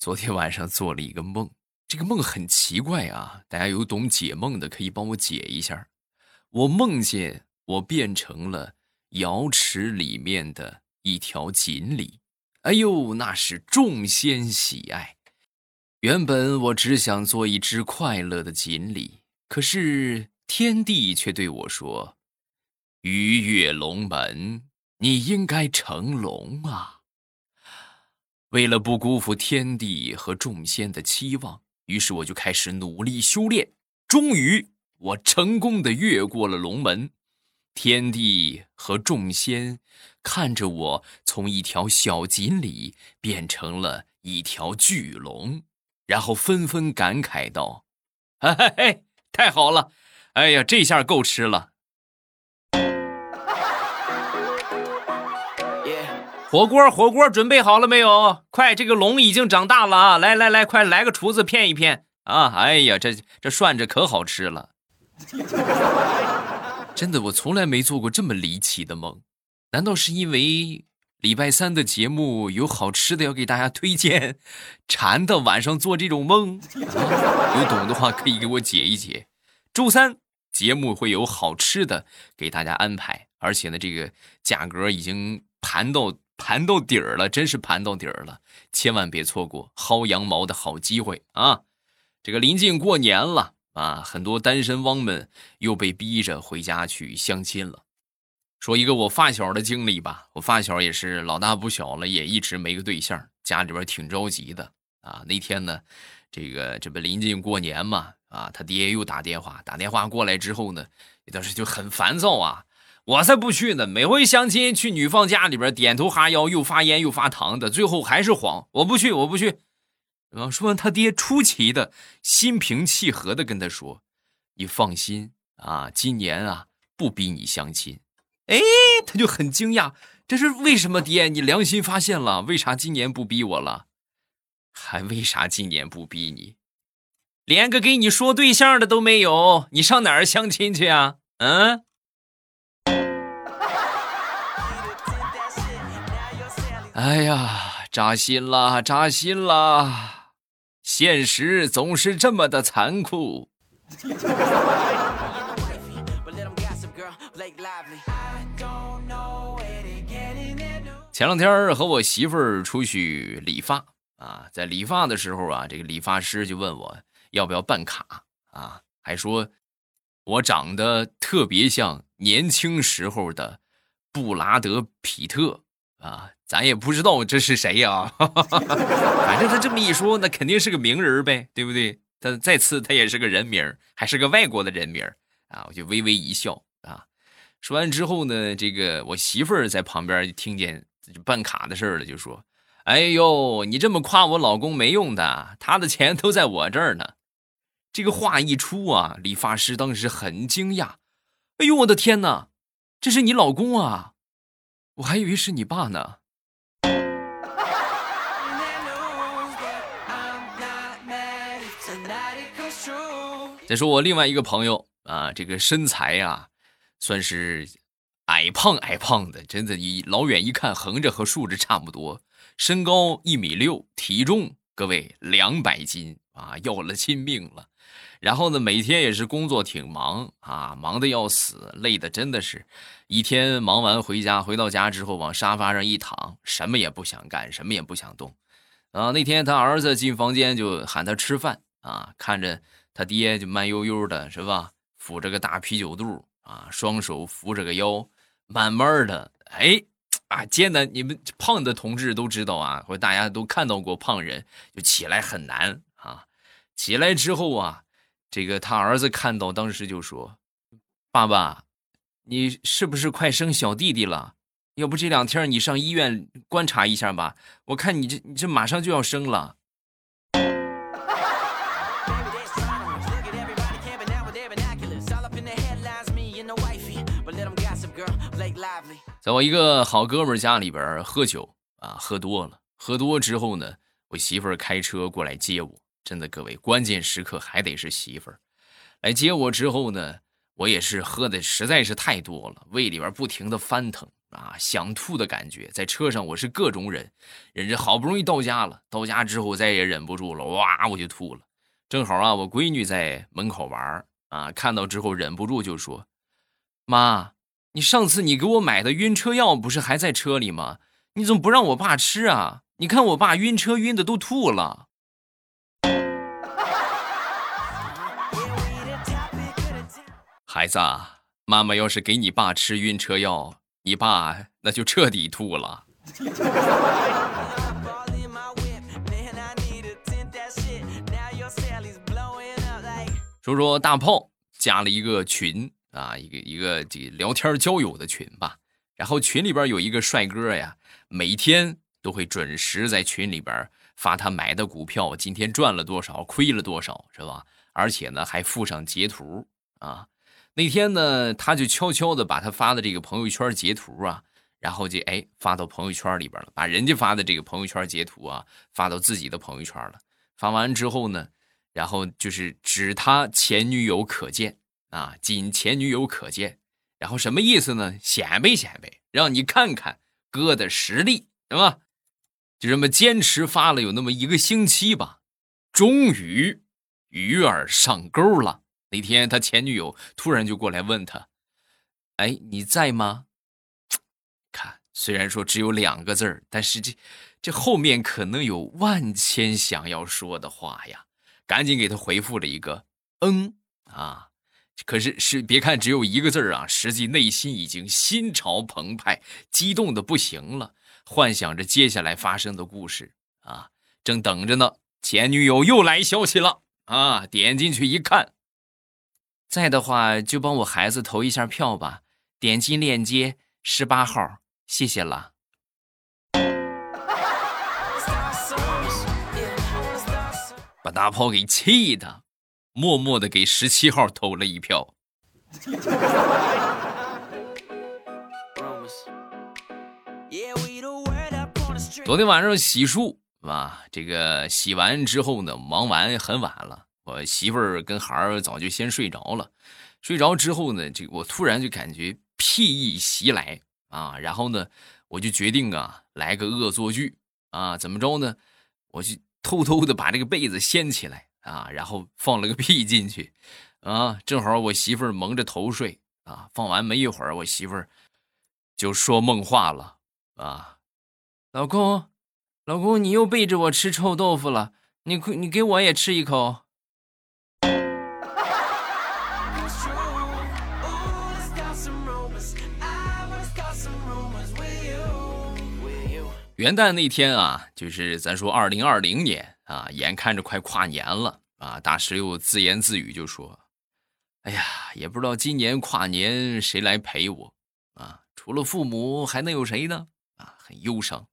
昨天晚上做了一个梦，这个梦很奇怪啊！大家有懂解梦的可以帮我解一下。我梦见我变成了瑶池里面的一条锦鲤，哎呦，那是众仙喜爱。原本我只想做一只快乐的锦鲤，可是天帝却对我说：“鱼跃龙门，你应该成龙啊。”为了不辜负天地和众仙的期望，于是我就开始努力修炼。终于，我成功的越过了龙门。天帝和众仙看着我从一条小锦鲤变成了一条巨龙，然后纷纷感慨道：“嘿嘿嘿，太好了！哎呀，这下够吃了。”火锅，火锅准备好了没有？快，这个龙已经长大了啊！来来来，快来个厨子片一片啊！哎呀，这这涮着可好吃了。真的，我从来没做过这么离奇的梦。难道是因为礼拜三的节目有好吃的要给大家推荐，馋的晚上做这种梦？有懂的话可以给我解一解。周三节目会有好吃的给大家安排，而且呢，这个价格已经盘到。盘到底儿了，真是盘到底儿了，千万别错过薅羊毛的好机会啊！这个临近过年了啊，很多单身汪们又被逼着回家去相亲了。说一个我发小的经历吧，我发小也是老大不小了，也一直没个对象，家里边挺着急的啊。那天呢，这个这不临近过年嘛，啊，他爹又打电话，打电话过来之后呢，当时就很烦躁啊。我才不去呢！每回相亲去女方家里边点头哈腰，又发烟又发糖的，最后还是黄。我不去，我不去。啊，说完，他爹出奇的心平气和的跟他说：“你放心啊，今年啊不逼你相亲。”哎，他就很惊讶，这是为什么？爹，你良心发现了？为啥今年不逼我了？还为啥今年不逼你？连个给你说对象的都没有，你上哪儿相亲去啊？嗯？哎呀，扎心啦，扎心啦！现实总是这么的残酷。前两天和我媳妇儿出去理发啊，在理发的时候啊，这个理发师就问我要不要办卡啊，还说我长得特别像年轻时候的布拉德·皮特啊。咱也不知道这是谁呀，反正他这么一说，那肯定是个名人呗，对不对？他再次他也是个人名，还是个外国的人名啊！我就微微一笑啊。说完之后呢，这个我媳妇儿在旁边就听见办卡的事了，就说：“哎呦，你这么夸我老公没用的，他的钱都在我这儿呢。”这个话一出啊，理发师当时很惊讶：“哎呦，我的天哪，这是你老公啊？我还以为是你爸呢。”再说我另外一个朋友啊，这个身材啊，算是矮胖矮胖的，真的，你老远一看，横着和竖着差不多。身高一米六，体重各位两百斤啊，要了亲命了。然后呢，每天也是工作挺忙啊，忙的要死，累的真的是，一天忙完回家，回到家之后往沙发上一躺，什么也不想干，什么也不想动。啊，那天他儿子进房间就喊他吃饭啊，看着。他爹就慢悠悠的，是吧？扶着个大啤酒肚啊，双手扶着个腰，慢慢的，哎，啊，见的你们胖的同志都知道啊，或者大家都看到过胖人，就起来很难啊。起来之后啊，这个他儿子看到，当时就说：“爸爸，你是不是快生小弟弟了？要不这两天你上医院观察一下吧？我看你这你这马上就要生了。”在我一个好哥们家里边喝酒啊，喝多了，喝多之后呢，我媳妇儿开车过来接我。真的，各位，关键时刻还得是媳妇儿来接我。之后呢，我也是喝的实在是太多了，胃里边不停的翻腾啊，想吐的感觉。在车上我是各种忍，忍着好不容易到家了。到家之后再也忍不住了，哇，我就吐了。正好啊，我闺女在门口玩啊，看到之后忍不住就说：“妈，你上次你给我买的晕车药不是还在车里吗？你怎么不让我爸吃啊？你看我爸晕车晕的都吐了。”孩子，妈妈要是给你爸吃晕车药，你爸那就彻底吐了。说说大炮加了一个群啊，一个一个这聊天交友的群吧。然后群里边有一个帅哥呀，每天都会准时在群里边发他买的股票今天赚了多少，亏了多少，是吧？而且呢，还附上截图啊。那天呢，他就悄悄的把他发的这个朋友圈截图啊，然后就哎发到朋友圈里边了，把人家发的这个朋友圈截图啊发到自己的朋友圈了。发完之后呢。然后就是指他前女友可见啊，仅前女友可见。然后什么意思呢？显摆显摆，让你看看哥的实力，是吧？就这么坚持发了有那么一个星期吧，终于鱼儿上钩了。那天他前女友突然就过来问他：“哎，你在吗？”看，虽然说只有两个字儿，但是这这后面可能有万千想要说的话呀。赶紧给他回复了一个“嗯”啊，可是是别看只有一个字啊，实际内心已经心潮澎湃，激动的不行了，幻想着接下来发生的故事啊，正等着呢。前女友又来消息了啊，点进去一看，在的话就帮我孩子投一下票吧，点击链接十八号，谢谢了。把大炮给气的，默默的给十七号投了一票。昨天晚上洗漱啊，这个洗完之后呢，忙完很晚了，我媳妇儿跟孩儿早就先睡着了。睡着之后呢，这我突然就感觉屁意袭来啊，然后呢，我就决定啊，来个恶作剧啊，怎么着呢？我就。偷偷的把这个被子掀起来啊，然后放了个屁进去，啊，正好我媳妇蒙着头睡啊。放完没一会儿，我媳妇儿就说梦话了啊，老公，老公，你又背着我吃臭豆腐了，你你给我也吃一口。元旦那天啊，就是咱说二零二零年啊，眼看着快跨年了啊，大石又自言自语就说：“哎呀，也不知道今年跨年谁来陪我啊？除了父母还能有谁呢？啊，很忧伤。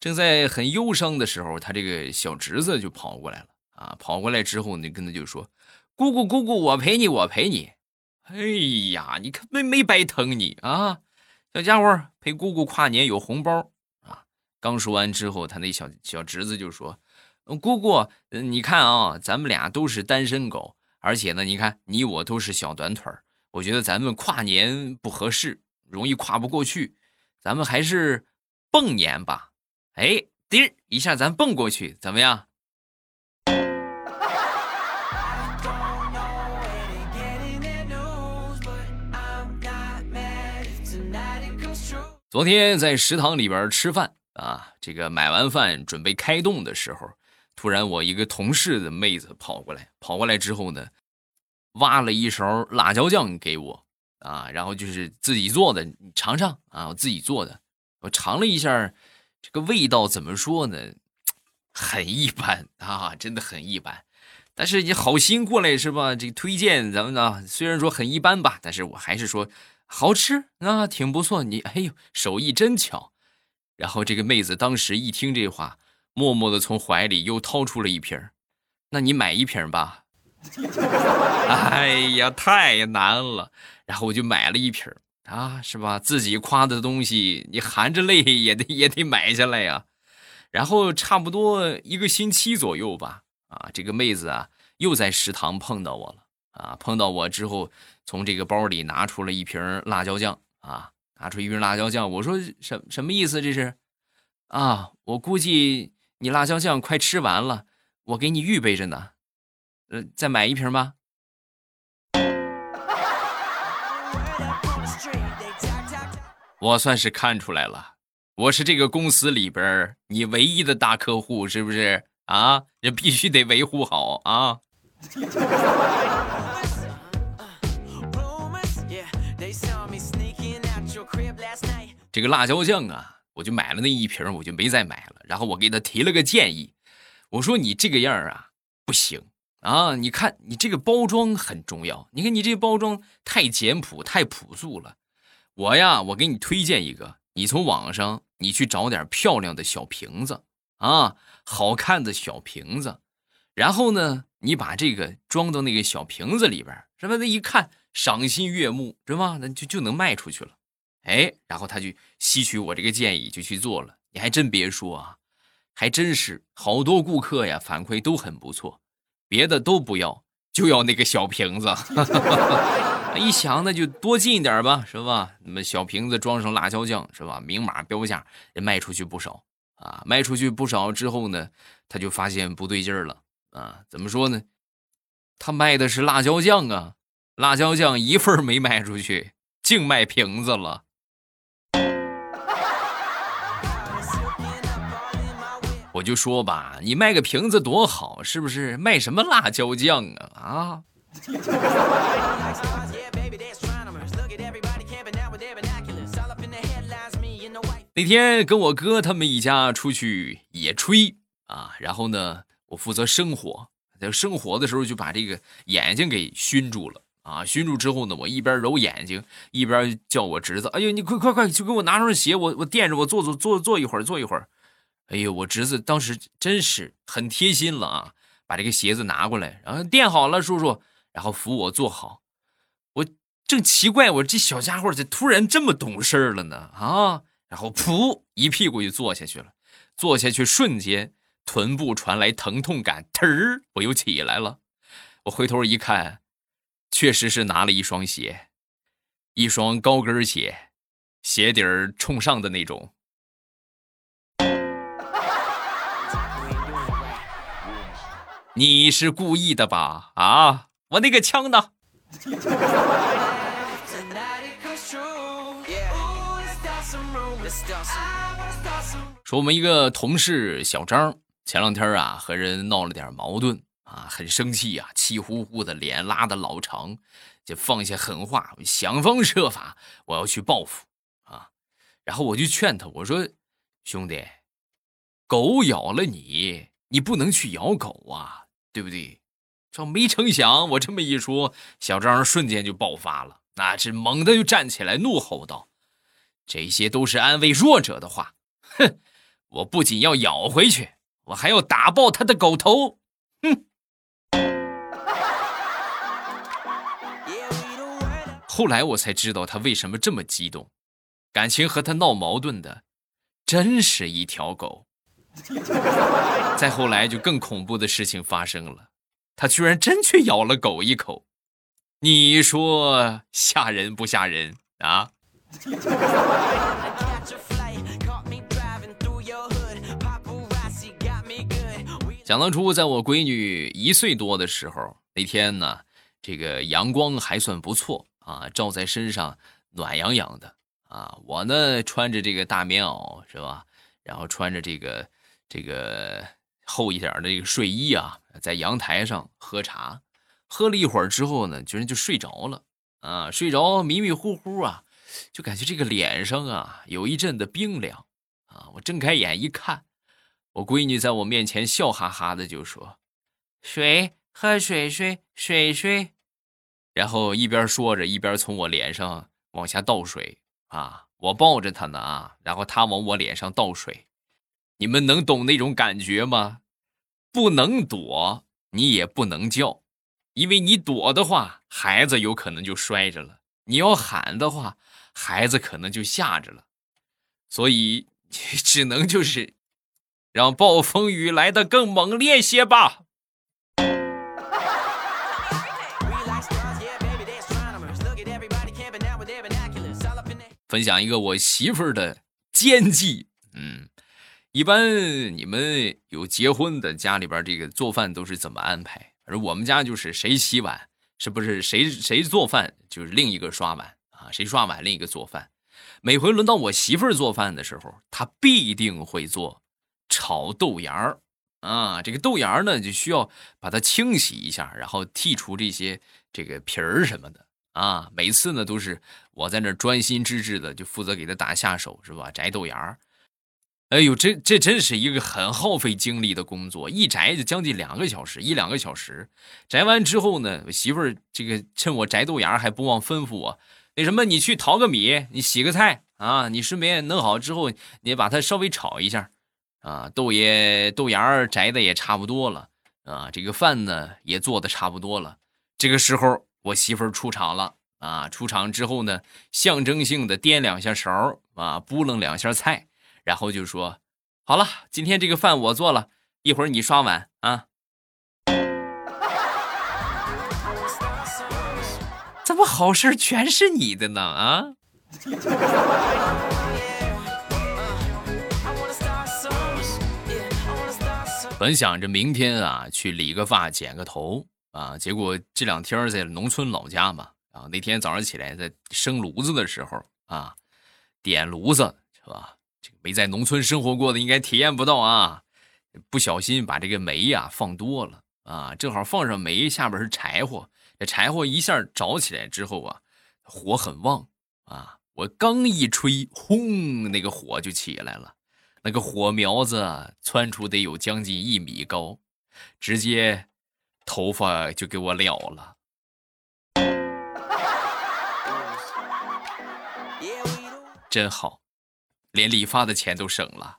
正在很忧伤的时候，他这个小侄子就跑过来了啊，跑过来之后呢，跟他就说：‘姑姑，姑姑，我陪你，我陪你。’哎呀，你看没没白疼你啊，小家伙陪姑姑跨年有红包啊。”刚说完之后，他那小小侄子就说：“姑姑，你看啊，咱们俩都是单身狗，而且呢，你看你我都是小短腿我觉得咱们跨年不合适，容易跨不过去，咱们还是蹦年吧。哎，滴一下咱蹦过去，怎么样？”昨天在食堂里边吃饭。啊，这个买完饭准备开动的时候，突然我一个同事的妹子跑过来，跑过来之后呢，挖了一勺辣椒酱给我，啊，然后就是自己做的，你尝尝啊，我自己做的，我尝了一下，这个味道怎么说呢，很一般啊，真的很一般，但是你好心过来是吧？这个推荐咱们呢，虽然说很一般吧，但是我还是说好吃啊，挺不错，你哎呦，手艺真巧。然后这个妹子当时一听这话，默默的从怀里又掏出了一瓶那你买一瓶吧。哎呀，太难了。然后我就买了一瓶啊，是吧？自己夸的东西，你含着泪也得也得买下来呀。然后差不多一个星期左右吧，啊，这个妹子啊又在食堂碰到我了啊，碰到我之后，从这个包里拿出了一瓶辣椒酱啊。拿出一瓶辣椒酱，我说什什么意思？这是啊，我估计你辣椒酱快吃完了，我给你预备着呢。呃，再买一瓶吧。我算是看出来了，我是这个公司里边你唯一的大客户，是不是啊？这必须得维护好啊。这个辣椒酱啊，我就买了那一瓶，我就没再买了。然后我给他提了个建议，我说你这个样啊不行啊！你看你这个包装很重要，你看你这包装太简朴、太朴素了。我呀，我给你推荐一个，你从网上你去找点漂亮的小瓶子啊，好看的小瓶子，然后呢，你把这个装到那个小瓶子里边，是吧？那一看赏心悦目，是吧？那就就能卖出去了。哎，然后他就吸取我这个建议，就去做了。你还真别说啊，还真是好多顾客呀，反馈都很不错。别的都不要，就要那个小瓶子。一想，那就多进一点吧，是吧？那么小瓶子装上辣椒酱，是吧？明码标价，卖出去不少啊。卖出去不少之后呢，他就发现不对劲儿了啊。怎么说呢？他卖的是辣椒酱啊，辣椒酱一份没卖出去，净卖瓶子了。我就说吧，你卖个瓶子多好，是不是？卖什么辣椒酱啊？啊！那天跟我哥他们一家出去野炊啊，然后呢，我负责生火，在生火的时候就把这个眼睛给熏住了啊。熏住之后呢，我一边揉眼睛，一边叫我侄子：“哎呦，你快快快，就给我拿双鞋，我我垫着我坐坐坐坐一会儿，坐一会儿。”哎呦，我侄子当时真是很贴心了啊，把这个鞋子拿过来，然后垫好了，叔叔，然后扶我坐好。我正奇怪，我这小家伙咋突然这么懂事了呢？啊！然后噗，一屁股就坐下去了。坐下去瞬间，臀部传来疼痛感，忒儿，我又起来了。我回头一看，确实是拿了一双鞋，一双高跟鞋，鞋底儿冲上的那种。你是故意的吧？啊，我那个枪呢？说我们一个同事小张，前两天啊和人闹了点矛盾啊，很生气啊，气呼呼的脸拉的老长，就放下狠话，想方设法我要去报复啊。然后我就劝他，我说兄弟，狗咬了你，你不能去咬狗啊，对不对？这没成想我这么一说，小张瞬间就爆发了，那是猛地就站起来，怒吼道。这些都是安慰弱者的话，哼！我不仅要咬回去，我还要打爆他的狗头，哼！后来我才知道他为什么这么激动，感情和他闹矛盾的，真是一条狗。再后来就更恐怖的事情发生了，他居然真去咬了狗一口，你说吓人不吓人啊？想当初，在我闺女一岁多的时候，那天呢，这个阳光还算不错啊，照在身上暖洋洋的啊。我呢，穿着这个大棉袄是吧？然后穿着这个这个厚一点的这个睡衣啊，在阳台上喝茶，喝了一会儿之后呢，居然就睡着了啊，睡着迷迷糊糊啊。就感觉这个脸上啊有一阵的冰凉，啊！我睁开眼一看，我闺女在我面前笑哈哈的就说：“水，喝水水水水。”然后一边说着，一边从我脸上往下倒水。啊，我抱着她呢啊，然后她往我脸上倒水。你们能懂那种感觉吗？不能躲，你也不能叫，因为你躲的话，孩子有可能就摔着了；你要喊的话。孩子可能就吓着了，所以只能就是让暴风雨来的更猛烈些吧。分分享一个我媳妇儿的奸计。嗯，一般你们有结婚的家里边，这个做饭都是怎么安排？而我们家就是谁洗碗，是不是谁谁做饭就是另一个刷碗啊？谁刷碗另一个做饭。每回轮到我媳妇儿做饭的时候，她必定会做炒豆芽儿啊。这个豆芽儿呢，就需要把它清洗一下，然后剔除这些这个皮儿什么的啊。每次呢，都是我在那专心致志的，就负责给她打下手，是吧？摘豆芽儿。哎呦，这这真是一个很耗费精力的工作，一摘就将近两个小时，一两个小时。摘完之后呢，我媳妇儿这个趁我摘豆芽还不忘吩咐我，那什么，你去淘个米，你洗个菜啊，你顺便弄好之后，你把它稍微炒一下，啊，豆也豆芽摘的也差不多了，啊，这个饭呢也做的差不多了。这个时候，我媳妇儿出场了，啊，出场之后呢，象征性的掂两下勺，啊，拨楞两下菜。然后就说：“好了，今天这个饭我做了，一会儿你刷碗啊。”怎么好事全是你的呢？啊！本想着明天啊去理个发、剪个头啊，结果这两天在农村老家嘛啊，那天早上起来在生炉子的时候啊，点炉子是吧？没在农村生活过的应该体验不到啊！不小心把这个煤呀放多了啊，正好放上煤，下边是柴火，这柴火一下着起来之后啊，火很旺啊！我刚一吹，轰，那个火就起来了，那个火苗子窜出得有将近一米高，直接头发就给我燎了，真好。连理发的钱都省了。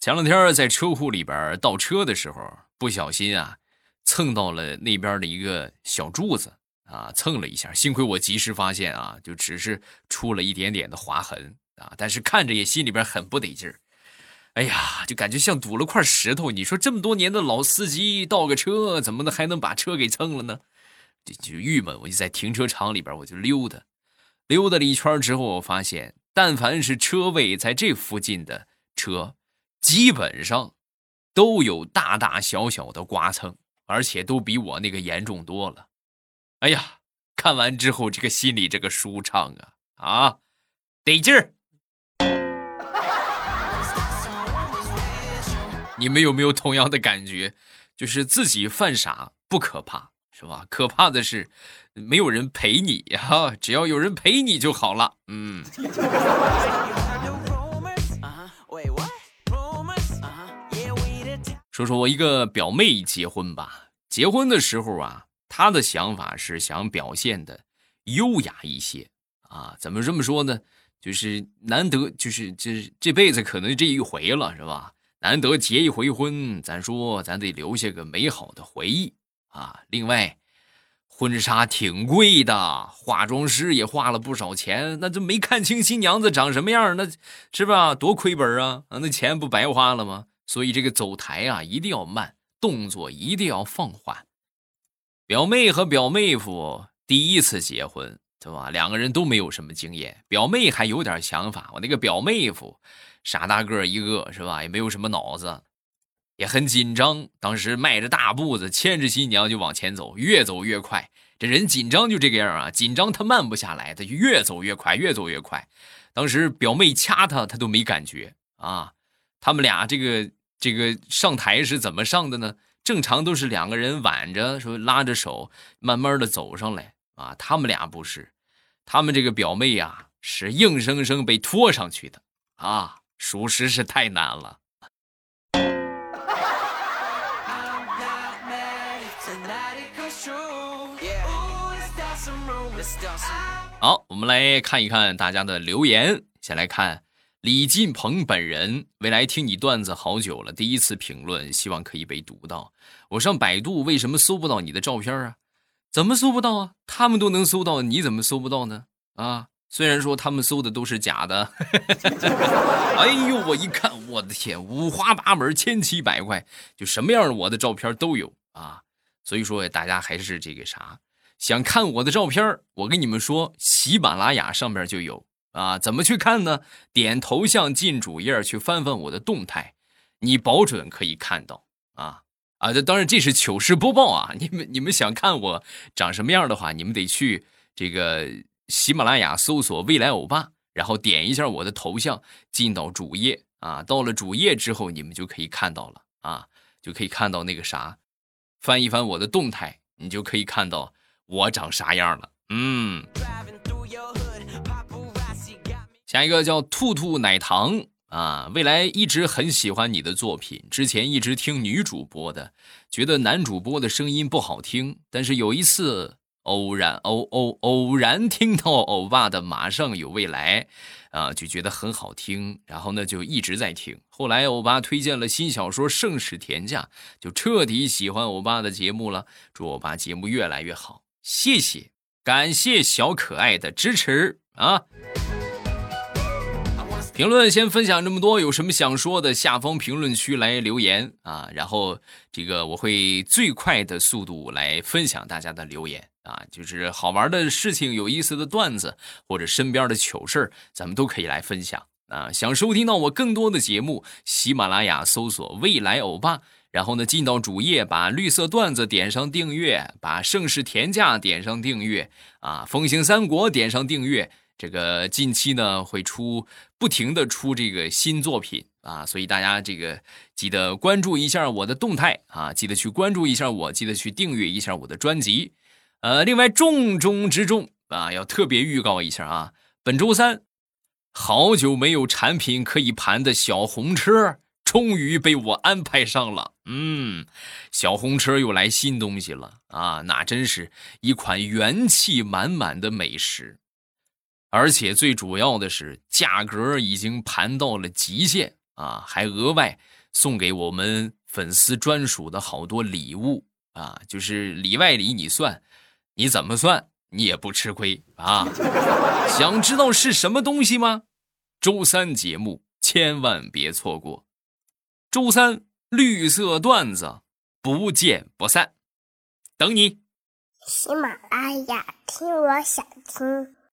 前两天在车库里边倒车的时候，不小心啊，蹭到了那边的一个小柱子啊，蹭了一下，幸亏我及时发现啊，就只是出了一点点的划痕啊，但是看着也心里边很不得劲儿。哎呀，就感觉像堵了块石头。你说这么多年的老司机倒个车，怎么能还能把车给蹭了呢？就郁闷，我就在停车场里边，我就溜达，溜达了一圈之后，我发现，但凡是车位在这附近的车，基本上都有大大小小的刮蹭，而且都比我那个严重多了。哎呀，看完之后，这个心里这个舒畅啊啊，得劲儿！你们有没有同样的感觉？就是自己犯傻不可怕。是吧？可怕的是，没有人陪你哈。只要有人陪你就好了。嗯。说说我一个表妹结婚吧。结婚的时候啊，她的想法是想表现的优雅一些啊。怎么这么说呢？就是难得，就是这这辈子可能这一回了，是吧？难得结一回婚，咱说咱得留下个美好的回忆。啊，另外，婚纱挺贵的，化妆师也花了不少钱，那就没看清新娘子长什么样，那是吧？多亏本啊！啊，那钱不白花了吗？所以这个走台啊，一定要慢，动作一定要放缓。表妹和表妹夫第一次结婚，对吧？两个人都没有什么经验，表妹还有点想法，我那个表妹夫傻大个一个，是吧？也没有什么脑子。也很紧张，当时迈着大步子，牵着新娘就往前走，越走越快。这人紧张就这个样啊，紧张他慢不下来，他就越走越快，越走越快。当时表妹掐他，他都没感觉啊。他们俩这个这个上台是怎么上的呢？正常都是两个人挽着，说拉着手，慢慢的走上来啊。他们俩不是，他们这个表妹呀，是硬生生被拖上去的啊，属实是太难了。好，我们来看一看大家的留言。先来看李进鹏本人，未来听你段子好久了，第一次评论，希望可以被读到。我上百度，为什么搜不到你的照片啊？怎么搜不到啊？他们都能搜到，你怎么搜不到呢？啊，虽然说他们搜的都是假的。哎呦，我一看，我的天，五花八门，千奇百怪，就什么样的我的照片都有啊。所以说大家还是这个啥，想看我的照片我跟你们说，喜马拉雅上面就有啊。怎么去看呢？点头像进主页去翻翻我的动态，你保准可以看到啊啊！这当然这是糗事播报啊。你们你们想看我长什么样的话，你们得去这个喜马拉雅搜索“未来欧巴”，然后点一下我的头像进到主页啊。到了主页之后，你们就可以看到了啊，就可以看到那个啥。翻一翻我的动态，你就可以看到我长啥样了。嗯，下一个叫兔兔奶糖啊，未来一直很喜欢你的作品，之前一直听女主播的，觉得男主播的声音不好听，但是有一次。偶然偶偶偶然听到欧巴的《马上有未来》，啊，就觉得很好听，然后呢就一直在听。后来欧巴推荐了新小说《盛世田价》，就彻底喜欢欧巴的节目了。祝欧巴节目越来越好，谢谢，感谢小可爱的支持啊！评论先分享这么多，有什么想说的，下方评论区来留言啊！然后这个我会最快的速度来分享大家的留言啊，就是好玩的事情、有意思的段子或者身边的糗事咱们都可以来分享啊！想收听到我更多的节目，喜马拉雅搜索“未来欧巴”，然后呢进到主页，把绿色段子点上订阅，把盛世田价点上订阅啊，风行三国点上订阅。这个近期呢会出不停的出这个新作品啊，所以大家这个记得关注一下我的动态啊，记得去关注一下我，记得去订阅一下我的专辑。呃，另外重中之重啊，要特别预告一下啊，本周三，好久没有产品可以盘的小红车终于被我安排上了。嗯，小红车又来新东西了啊，那真是一款元气满满的美食。而且最主要的是，价格已经盘到了极限啊！还额外送给我们粉丝专属的好多礼物啊！就是里外里你算，你怎么算你也不吃亏啊！想知道是什么东西吗？周三节目千万别错过，周三绿色段子不见不散，等你。喜马拉雅听，我想听。